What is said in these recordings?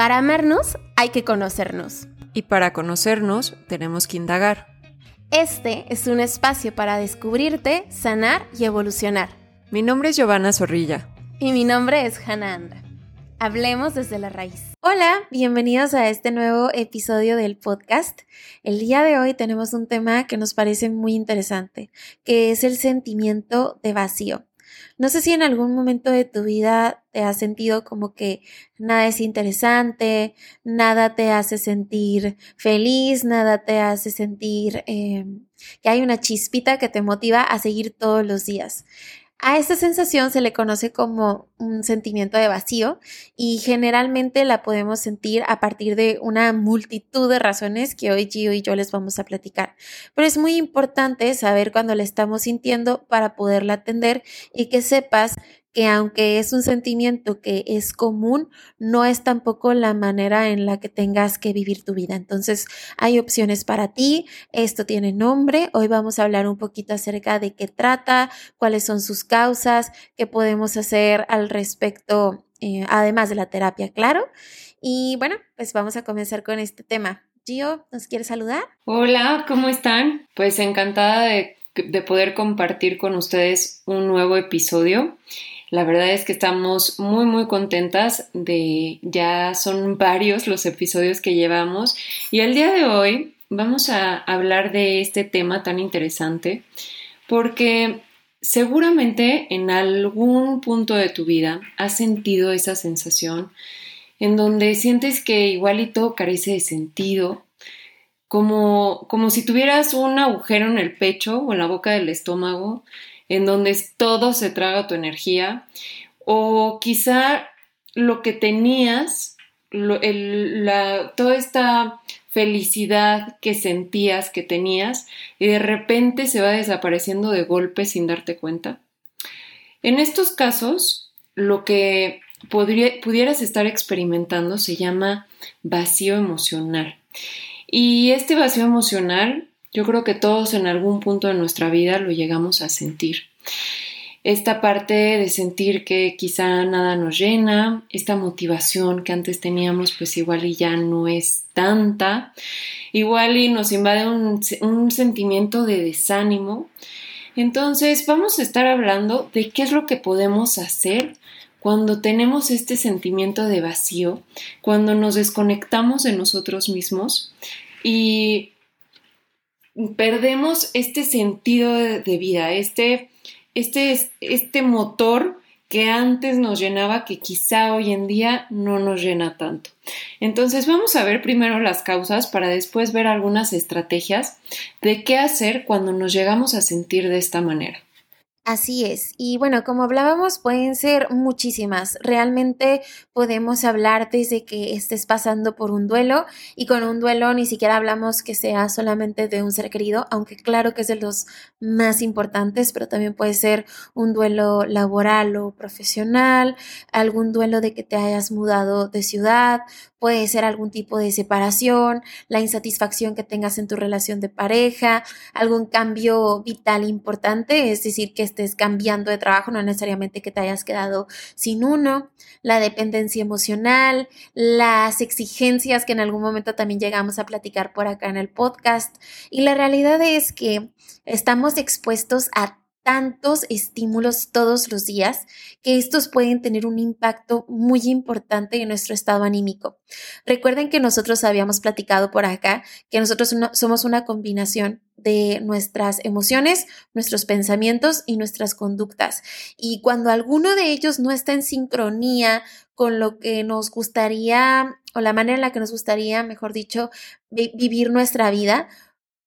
Para amarnos hay que conocernos. Y para conocernos tenemos que indagar. Este es un espacio para descubrirte, sanar y evolucionar. Mi nombre es Giovanna Zorrilla. Y mi nombre es Hannah Andra. Hablemos desde la raíz. Hola, bienvenidos a este nuevo episodio del podcast. El día de hoy tenemos un tema que nos parece muy interesante, que es el sentimiento de vacío. No sé si en algún momento de tu vida te has sentido como que nada es interesante, nada te hace sentir feliz, nada te hace sentir eh, que hay una chispita que te motiva a seguir todos los días. A esta sensación se le conoce como un sentimiento de vacío y generalmente la podemos sentir a partir de una multitud de razones que hoy Gio y yo les vamos a platicar. Pero es muy importante saber cuando la estamos sintiendo para poderla atender y que sepas que aunque es un sentimiento que es común, no es tampoco la manera en la que tengas que vivir tu vida. Entonces, hay opciones para ti, esto tiene nombre, hoy vamos a hablar un poquito acerca de qué trata, cuáles son sus causas, qué podemos hacer al respecto, eh, además de la terapia, claro. Y bueno, pues vamos a comenzar con este tema. Gio, ¿nos quieres saludar? Hola, ¿cómo están? Pues encantada de, de poder compartir con ustedes un nuevo episodio. La verdad es que estamos muy muy contentas de ya son varios los episodios que llevamos. Y el día de hoy vamos a hablar de este tema tan interesante porque seguramente en algún punto de tu vida has sentido esa sensación en donde sientes que igual y todo carece de sentido, como, como si tuvieras un agujero en el pecho o en la boca del estómago en donde todo se traga tu energía, o quizá lo que tenías, toda esta felicidad que sentías que tenías y de repente se va desapareciendo de golpe sin darte cuenta. En estos casos, lo que pudieras estar experimentando se llama vacío emocional. Y este vacío emocional yo creo que todos en algún punto de nuestra vida lo llegamos a sentir. Esta parte de sentir que quizá nada nos llena, esta motivación que antes teníamos, pues igual y ya no es tanta, igual y nos invade un, sentimiento de desánimo. Entonces vamos a estar hablando de qué es lo que podemos hacer cuando tenemos este sentimiento de vacío, cuando nos desconectamos de nosotros mismos y perdemos este sentido de, vida, este, este, este motor que antes nos llenaba, que quizá hoy en día no nos llena tanto. Entonces vamos a ver primero las causas para después ver algunas estrategias de qué hacer cuando nos llegamos a sentir de esta manera. Así es. Y bueno, como hablábamos, pueden ser muchísimas. Realmente podemos hablar desde que estés pasando por un duelo y con un duelo ni siquiera hablamos que sea solamente de un ser querido, aunque claro que es de los más importantes, pero también puede ser un duelo laboral o profesional, algún duelo de que te hayas mudado de ciudad, puede ser algún tipo de separación, la insatisfacción que tengas en tu relación de pareja, algún cambio vital importante, es decir, que estés cambiando de trabajo, no necesariamente que te hayas quedado sin uno, la dependencia emocional, las exigencias que en algún momento también llegamos a platicar por acá en el podcast. Y la realidad es que estamos expuestos a tantos estímulos todos los días que estos pueden tener un impacto muy importante en nuestro estado anímico. Recuerden que nosotros habíamos platicado por acá que nosotros somos una combinación de nuestras emociones, nuestros pensamientos y nuestras conductas. Y cuando alguno de ellos no está en sincronía con lo que nos gustaría o la manera en la que nos gustaría, mejor dicho, vivir nuestra vida,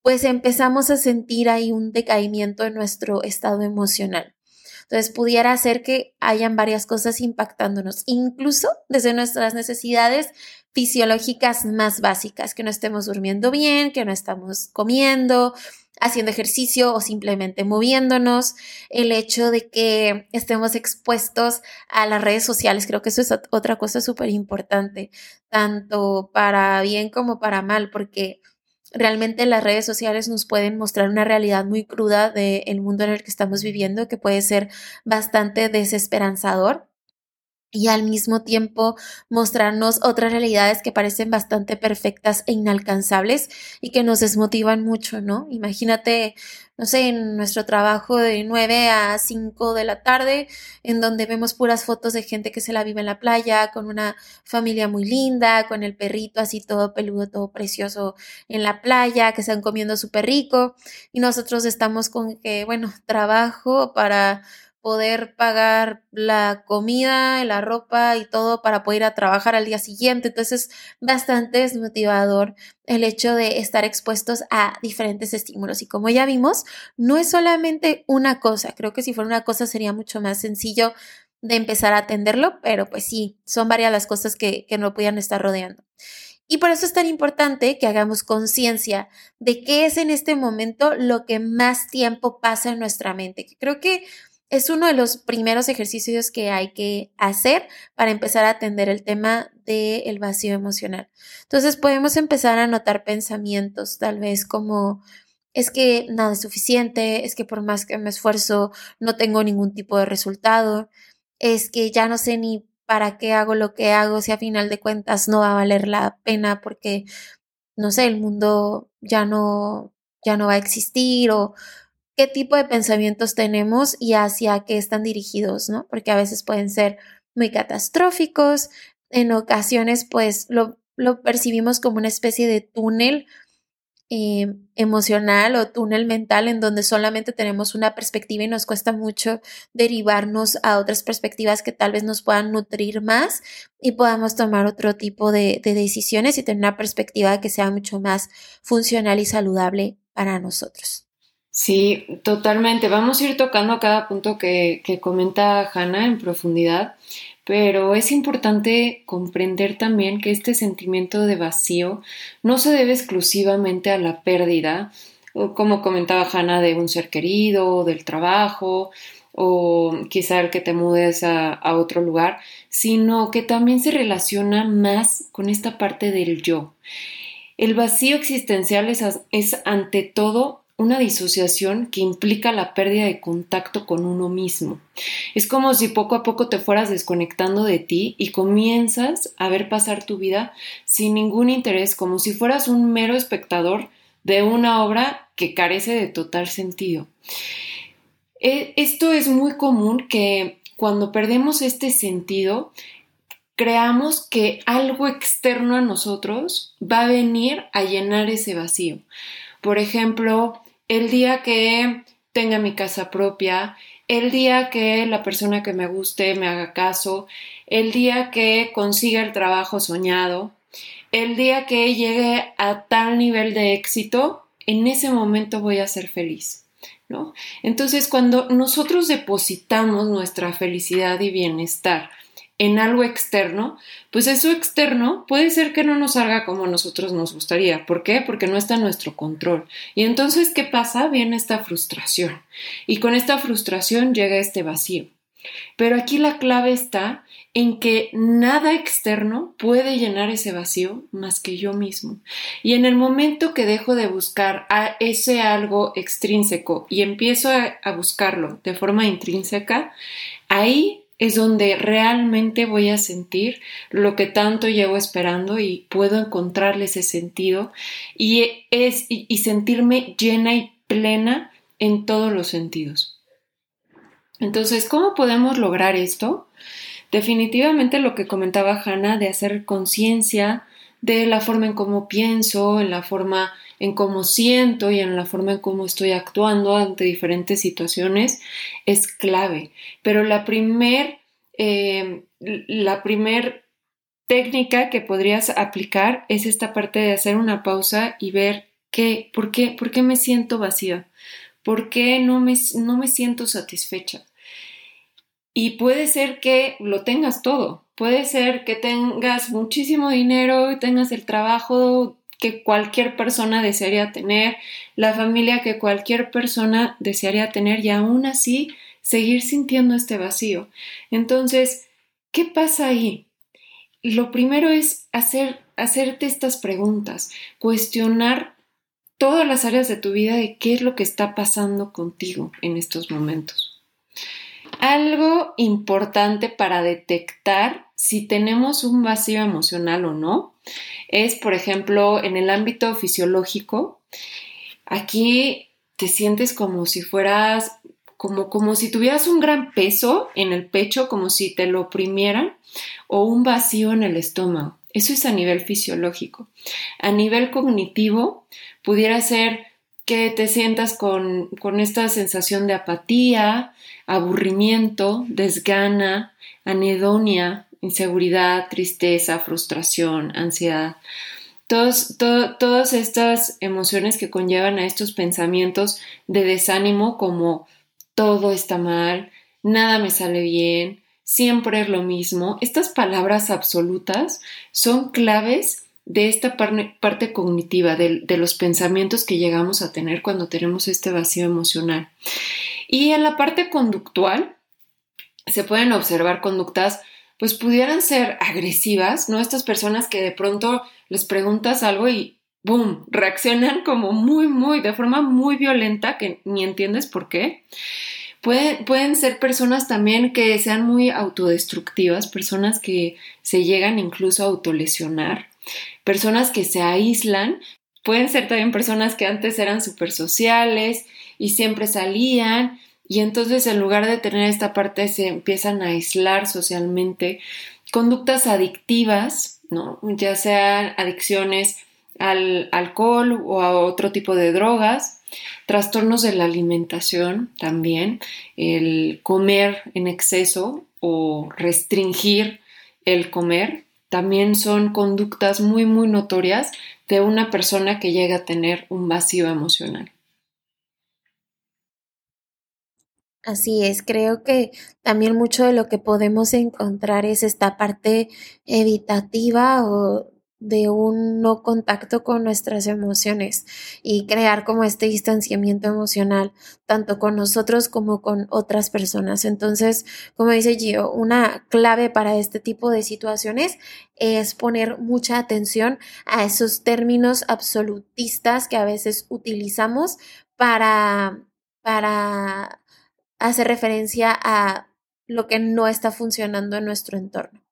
pues empezamos a sentir ahí un decaimiento en nuestro estado emocional. Entonces, pudiera ser que hayan varias cosas impactándonos, incluso desde nuestras necesidades fisiológicas más básicas, que no estemos durmiendo bien, que no estamos comiendo, haciendo ejercicio o simplemente moviéndonos, el hecho de que estemos expuestos a las redes sociales, creo que eso es otra cosa súper importante, tanto para bien como para mal, porque realmente las redes sociales nos pueden mostrar una realidad muy cruda del mundo en el que estamos viviendo, que puede ser bastante desesperanzador. Y al mismo tiempo mostrarnos otras realidades que parecen bastante perfectas e inalcanzables y que nos desmotivan mucho, ¿no? Imagínate, no sé, en nuestro trabajo de 9 a 5 de la tarde, en donde vemos puras fotos de gente que se la vive en la playa, con una familia muy linda, con el perrito así todo peludo, todo precioso en la playa, que están comiendo súper rico, y nosotros estamos con que, bueno, trabajo para poder pagar la comida, la ropa y todo para poder ir a trabajar al día siguiente. Entonces es bastante desmotivador el hecho de estar expuestos a diferentes estímulos. Y como ya vimos, no es solamente una cosa. Creo que si fuera una cosa sería mucho más sencillo de empezar a atenderlo, pero pues sí, son varias las cosas que, que no podían estar rodeando. Y por eso es tan importante que hagamos conciencia de qué es en este momento lo que más tiempo pasa en nuestra mente. Creo que es uno de los primeros ejercicios que hay que hacer para empezar a atender el tema del vacío emocional. Entonces podemos empezar a notar pensamientos, tal vez como es que nada es suficiente, es que por más que me esfuerzo no tengo ningún tipo de resultado, es que ya no sé ni para qué hago lo que hago si a final de cuentas no va a valer la pena porque no sé, el mundo ya no ya no va a existir o qué tipo de pensamientos tenemos y hacia qué están dirigidos, ¿no? Porque a veces pueden ser muy catastróficos, en ocasiones pues lo, percibimos como una especie de túnel eh, emocional o túnel mental en donde solamente tenemos una perspectiva y nos cuesta mucho derivarnos a otras perspectivas que tal vez nos puedan nutrir más y podamos tomar otro tipo de decisiones y tener una perspectiva que sea mucho más funcional y saludable para nosotros. Sí, totalmente. Vamos a ir tocando cada punto que, que comenta Hannah en profundidad, pero es importante comprender también que este sentimiento de vacío no se debe exclusivamente a la pérdida, como comentaba Hannah, de un ser querido, del trabajo, o quizá el que te mudes a, a, otro lugar, sino que también se relaciona más con esta parte del yo. El vacío existencial es, es ante todo una disociación que implica la pérdida de contacto con uno mismo. Es como si poco a poco te fueras desconectando de ti y comienzas a ver pasar tu vida sin ningún interés, como si fueras un mero espectador de una obra que carece de total sentido. E, esto es muy común que cuando perdemos este sentido, creamos que algo externo a nosotros va a venir a llenar ese vacío. Por ejemplo, el día que tenga mi casa propia, el día que la persona que me guste me haga caso, el día que consiga el trabajo soñado, el día que llegue a tal nivel de éxito, en ese momento voy a ser feliz. ¿no? Entonces, cuando nosotros depositamos nuestra felicidad y bienestar en algo externo, pues eso externo puede ser que no nos salga como a nosotros nos gustaría. ¿Por qué? Porque no está en nuestro control. Y entonces, ¿qué pasa? Viene esta frustración. Y con esta frustración llega este vacío. Pero aquí la clave está en que nada externo puede llenar ese vacío más que yo mismo. Y en el momento que dejo de buscar a ese algo extrínseco y empiezo a, a buscarlo de forma intrínseca, ahí es donde realmente voy a sentir lo que tanto llevo esperando y puedo encontrarle ese sentido y, es, y, sentirme llena y plena en todos los sentidos. Entonces, ¿cómo podemos lograr esto? Definitivamente lo que comentaba Hannah de hacer conciencia de la forma en cómo pienso, en la forma en cómo siento y en la forma en cómo estoy actuando ante diferentes situaciones es clave. Pero la primer, eh, la primer técnica que podrías aplicar es esta parte de hacer una pausa y ver qué, por qué, por qué me siento vacía, por qué no me, no me siento satisfecha. Y puede ser que lo tengas todo, puede ser que tengas muchísimo dinero y tengas el trabajo que cualquier persona desearía tener, la familia que cualquier persona desearía tener y aún así seguir sintiendo este vacío. Entonces, ¿qué pasa ahí? Lo primero es hacer, hacerte estas preguntas, cuestionar todas las áreas de tu vida de qué es lo que está pasando contigo en estos momentos. Algo importante para detectar si tenemos un vacío emocional o no es, por ejemplo, en el ámbito fisiológico, aquí te sientes como si fueras, como, como si tuvieras un gran peso en el pecho, como si te lo oprimieran, o un vacío en el estómago. Eso es a nivel fisiológico. A nivel cognitivo, pudiera ser que te sientas con, con esta sensación de apatía, aburrimiento, desgana, anedonia, inseguridad, tristeza, frustración, ansiedad. todas estas emociones que conllevan a estos pensamientos de desánimo como todo está mal, nada me sale bien, siempre es lo mismo, estas palabras absolutas son claves de esta parte cognitiva, de, de, los pensamientos que llegamos a tener cuando tenemos este vacío emocional. Y en la parte conductual se pueden observar conductas pues pudieran ser agresivas, ¿no? Estas personas que de pronto les preguntas algo y ¡boom! reaccionan como muy, muy, de forma muy violenta que ni entiendes por qué. pueden ser personas también que sean muy autodestructivas, personas que se llegan incluso a autolesionar, personas que se aíslan, pueden ser también personas que antes eran súper sociales y siempre salían y entonces en lugar de tener esta parte se empiezan a aislar socialmente. Conductas adictivas, ¿no? ya sean adicciones al alcohol o a otro tipo de drogas, trastornos de la alimentación también, el comer en exceso o restringir el comer, también son conductas muy, muy notorias de una persona que llega a tener un vacío emocional. Así es, creo que también mucho de lo que podemos encontrar es esta parte evitativa o de un no contacto con nuestras emociones y crear como este distanciamiento emocional, tanto con nosotros como con otras personas. Entonces, como dice Gio, una clave para este tipo de situaciones es poner mucha atención a esos términos absolutistas que a veces utilizamos para, para hace referencia a lo que no está funcionando en nuestro entorno.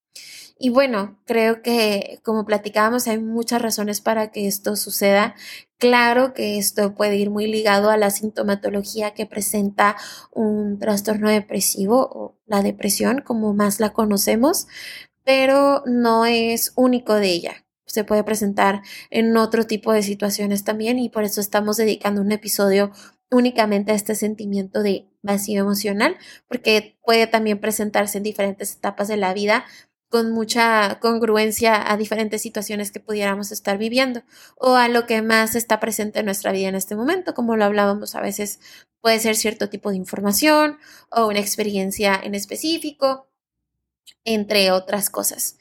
Y bueno, creo que como platicábamos, hay muchas razones para que esto suceda. Claro que esto puede ir muy ligado a la sintomatología que presenta un trastorno depresivo o la depresión, como más la conocemos, pero no es único de ella. Se puede presentar en otro tipo de situaciones también y por eso estamos dedicando un episodio únicamente a este sentimiento de vacío emocional, porque puede también presentarse en diferentes etapas de la vida con mucha congruencia a diferentes situaciones que pudiéramos estar viviendo o a lo que más está presente en nuestra vida en este momento, como lo hablábamos a veces puede ser cierto tipo de información o una experiencia en específico, entre otras cosas.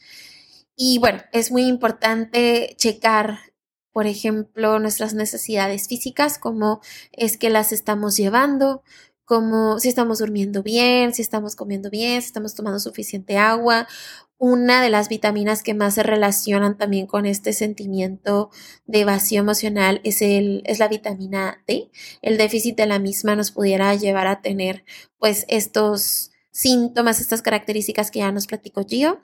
Y bueno, es muy importante checar por ejemplo, nuestras necesidades físicas, cómo es que las estamos llevando, como si estamos durmiendo bien, si estamos comiendo bien, si estamos tomando suficiente agua. Una de las vitaminas que más se relacionan también con este sentimiento de vacío emocional es, el, es la vitamina D. El déficit de la misma nos pudiera llevar a tener pues estos síntomas, estas características que ya nos platicó Gio.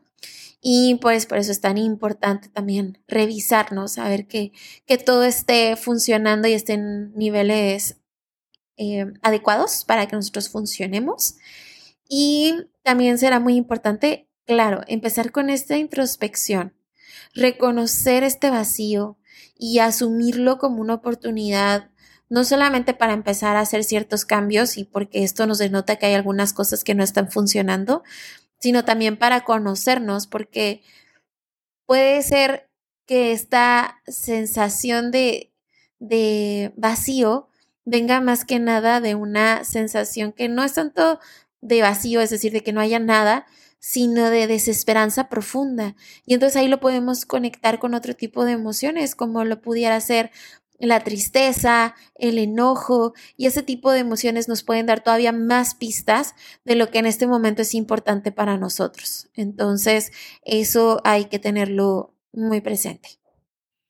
Y pues por eso es tan importante también revisarnos, saber que, que todo esté funcionando y esté en niveles eh, adecuados para que nosotros funcionemos. Y también será muy importante, claro, empezar con esta introspección, reconocer este vacío y asumirlo como una oportunidad no solamente para empezar a hacer ciertos cambios y porque esto nos denota que hay algunas cosas que no están funcionando, sino también para conocernos, porque puede ser que esta sensación de, de vacío venga más que nada de una sensación que no es tanto de vacío, es decir, de que no haya nada, sino de desesperanza profunda. Y entonces ahí lo podemos conectar con otro tipo de emociones, como lo pudiera ser la tristeza, el enojo y ese tipo de emociones nos pueden dar todavía más pistas de lo que en este momento es importante para nosotros. Entonces, eso hay que tenerlo muy presente.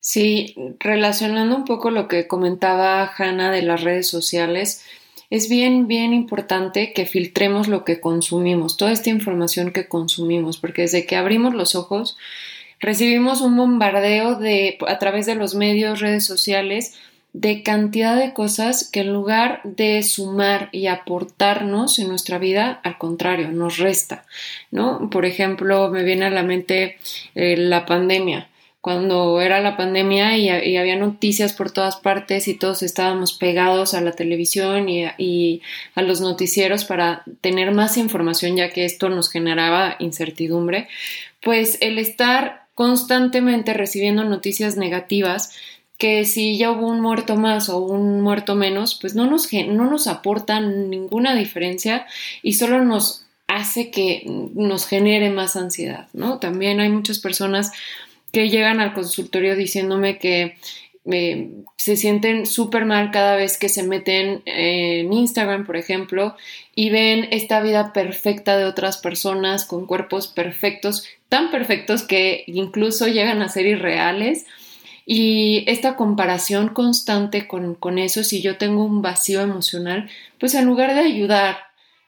Sí, relacionando un poco lo que comentaba Hanna de las redes sociales, es bien, bien importante que filtremos lo que consumimos, toda esta información que consumimos, porque desde que abrimos los ojos, recibimos un bombardeo de, a través de los medios, redes sociales, de cantidad de cosas que en lugar de sumar y aportarnos en nuestra vida, al contrario, nos resta, ¿no? Por ejemplo, me viene a la mente eh, la pandemia cuando era la pandemia y, había noticias por todas partes y todos estábamos pegados a la televisión y, y, a los noticieros para tener más información ya que esto nos generaba incertidumbre, pues el estar constantemente recibiendo noticias negativas que si ya hubo un muerto más o un muerto menos, pues no nos, no nos aportan ninguna diferencia y solo nos hace que nos genere más ansiedad, ¿no? También hay muchas personas que llegan al consultorio diciéndome que eh, se sienten súper mal cada vez que se meten en Instagram, por ejemplo, y ven esta vida perfecta de otras personas con cuerpos perfectos, tan perfectos que incluso llegan a ser irreales. Y esta comparación constante con, con eso, si yo tengo un vacío emocional, pues en lugar de ayudar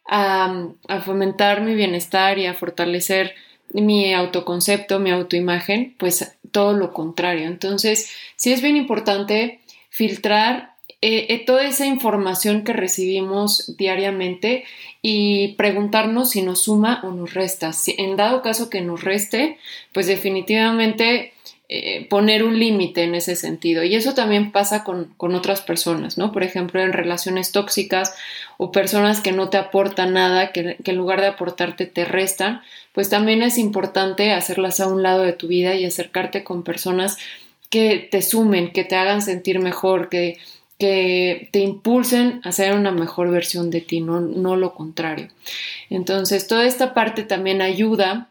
a, a fomentar mi bienestar y a fortalecer mi autoconcepto, mi autoimagen, pues todo lo contrario. Entonces, sí es bien importante filtrar eh, eh, toda esa información que recibimos diariamente y preguntarnos si nos suma o nos resta. Si en dado caso que nos reste, pues definitivamente eh, poner un límite en ese sentido. Y eso también pasa con, otras personas, ¿no? Por ejemplo, en relaciones tóxicas o personas que no te aportan nada, que, que, en lugar de aportarte te restan, pues también es importante hacerlas a un lado de tu vida y acercarte con personas que te sumen, que te hagan sentir mejor, que, que te impulsen a ser una mejor versión de ti, no, no lo contrario. Entonces, toda esta parte también ayuda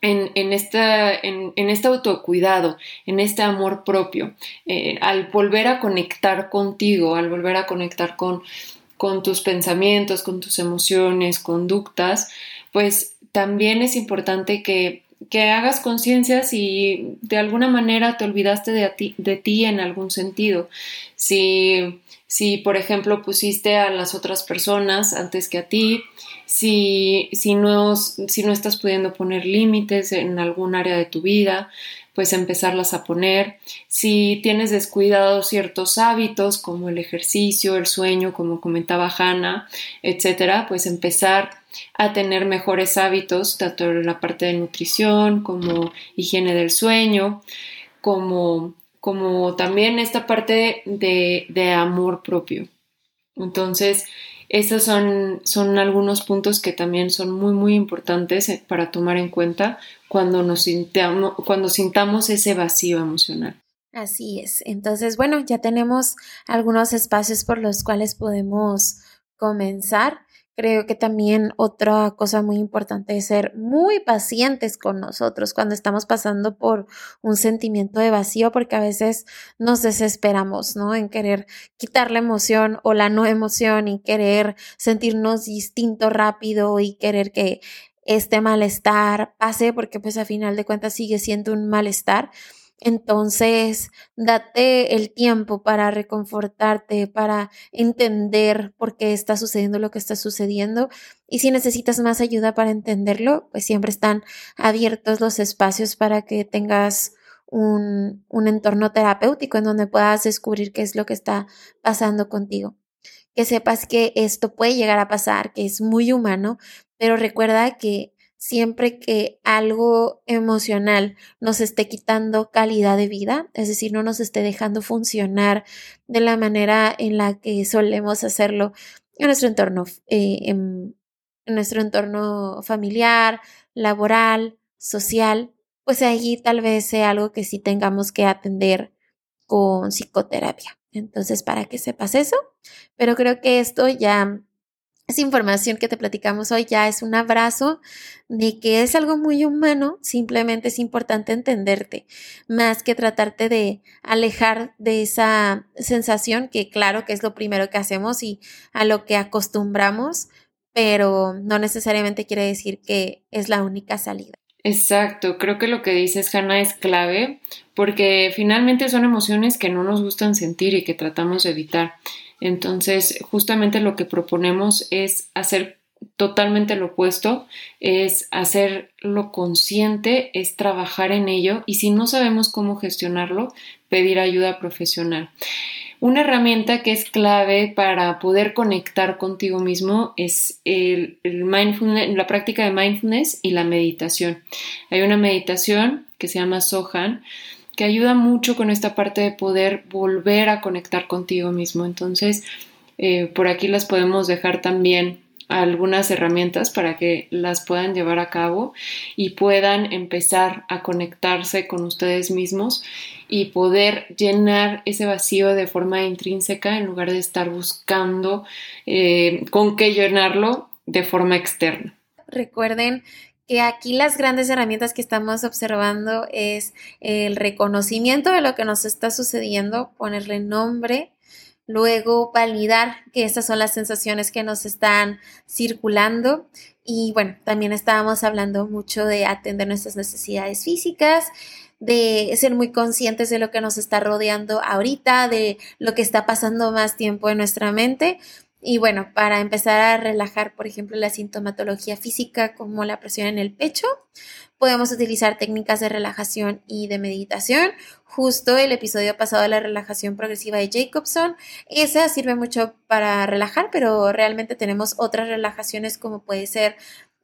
en, en, esta, en, en, este autocuidado, en este amor propio, eh, al volver a conectar contigo, al volver a conectar con, con tus pensamientos, con tus emociones, conductas, pues también es importante que, que hagas conciencia si de alguna manera te olvidaste de ti, de ti en algún sentido. Si, si, por ejemplo, pusiste a las otras personas antes que a ti, si, si, no, si no estás pudiendo poner límites en algún área de tu vida, pues empezarlas a poner. Si tienes descuidados ciertos hábitos como el ejercicio, el sueño, como comentaba Hanna, etcétera, pues empezar a tener mejores hábitos, tanto en la parte de nutrición como higiene del sueño, como, como también esta parte de, de amor propio. Entonces, esos son, son algunos puntos que también son muy, muy importantes eh, para tomar en cuenta cuando, nos sintamos, cuando sintamos ese vacío emocional. Así es. Entonces, bueno, ya tenemos algunos espacios por los cuales podemos comenzar. Creo que también otra cosa muy importante es ser muy pacientes con nosotros cuando estamos pasando por un sentimiento de vacío, porque a veces nos desesperamos, ¿no? En querer quitar la emoción o la no emoción y querer sentirnos distinto rápido y querer que este malestar pase, porque pues a final de cuentas sigue siendo un malestar. Entonces, date el tiempo para reconfortarte, para entender por qué está sucediendo lo que está sucediendo. Y si necesitas más ayuda para entenderlo, pues siempre están abiertos los espacios para que tengas un, un entorno terapéutico en donde puedas descubrir qué es lo que está pasando contigo. Que sepas que esto puede llegar a pasar, que es muy humano, pero recuerda que siempre que algo emocional nos esté quitando calidad de vida, es decir, no nos esté dejando funcionar de la manera en la que solemos hacerlo en nuestro entorno, eh, en, nuestro entorno familiar, laboral, social, pues ahí tal vez sea algo que sí tengamos que atender con psicoterapia. Entonces, para que sepas eso, pero creo que esto ya esa información que te platicamos hoy ya es un abrazo de que es algo muy humano, simplemente es importante entenderte, más que tratarte de alejar de esa sensación que claro que es lo primero que hacemos y a lo que acostumbramos, pero no necesariamente quiere decir que es la única salida. Exacto, creo que lo que dices, Hanna, es clave porque finalmente son emociones que no nos gustan sentir y que tratamos de evitar. Entonces, justamente lo que proponemos es hacer totalmente lo opuesto, es hacerlo consciente, es trabajar en ello y si no sabemos cómo gestionarlo, pedir ayuda profesional. Una herramienta que es clave para poder conectar contigo mismo es el, mindfulness, la práctica de mindfulness y la meditación. Hay una meditación que se llama Sohan que ayuda mucho con esta parte de poder volver a conectar contigo mismo. Entonces, eh, por aquí las podemos dejar también algunas herramientas para que las puedan llevar a cabo y puedan empezar a conectarse con ustedes mismos y poder llenar ese vacío de forma intrínseca en lugar de estar buscando eh, con qué llenarlo de forma externa. Recuerden que aquí las grandes herramientas que estamos observando es el reconocimiento de lo que nos está sucediendo, ponerle nombre, luego validar que estas son las sensaciones que nos están circulando y bueno, también estábamos hablando mucho de atender nuestras necesidades físicas, de ser muy conscientes de lo que nos está rodeando ahorita, de lo que está pasando más tiempo en nuestra mente. Y bueno, para empezar a relajar, por ejemplo, la sintomatología física como la presión en el pecho, podemos utilizar técnicas de relajación y de meditación. Justo el episodio pasado de la relajación progresiva de Jacobson, esa sirve mucho para relajar, pero realmente tenemos otras relajaciones como puede ser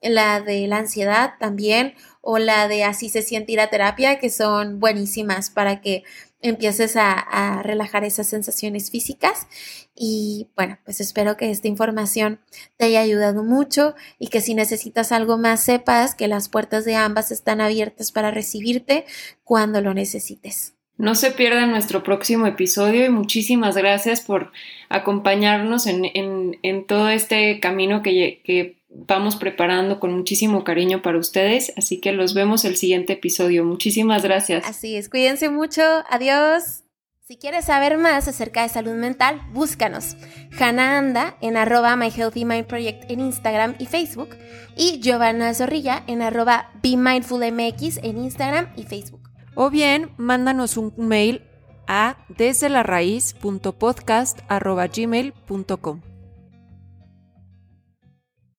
la de la ansiedad también o la de así se siente ir a terapia, que son buenísimas para que empieces a, relajar esas sensaciones físicas. Y bueno, pues espero que esta información te haya ayudado mucho y que si necesitas algo más sepas que las puertas de ambas están abiertas para recibirte cuando lo necesites. No se pierdan nuestro próximo episodio y muchísimas gracias por acompañarnos en, todo este camino que vamos preparando con muchísimo cariño para ustedes. Así que los vemos el siguiente episodio. Muchísimas gracias. Así es, cuídense mucho. Adiós. Si quieres saber más acerca de salud mental, búscanos. Hannah Anda en arroba My Healthy Mind Project en Instagram y Facebook y Giovanna Zorrilla en arroba Be Mindful MX en Instagram y Facebook o bien mándanos un mail a desde la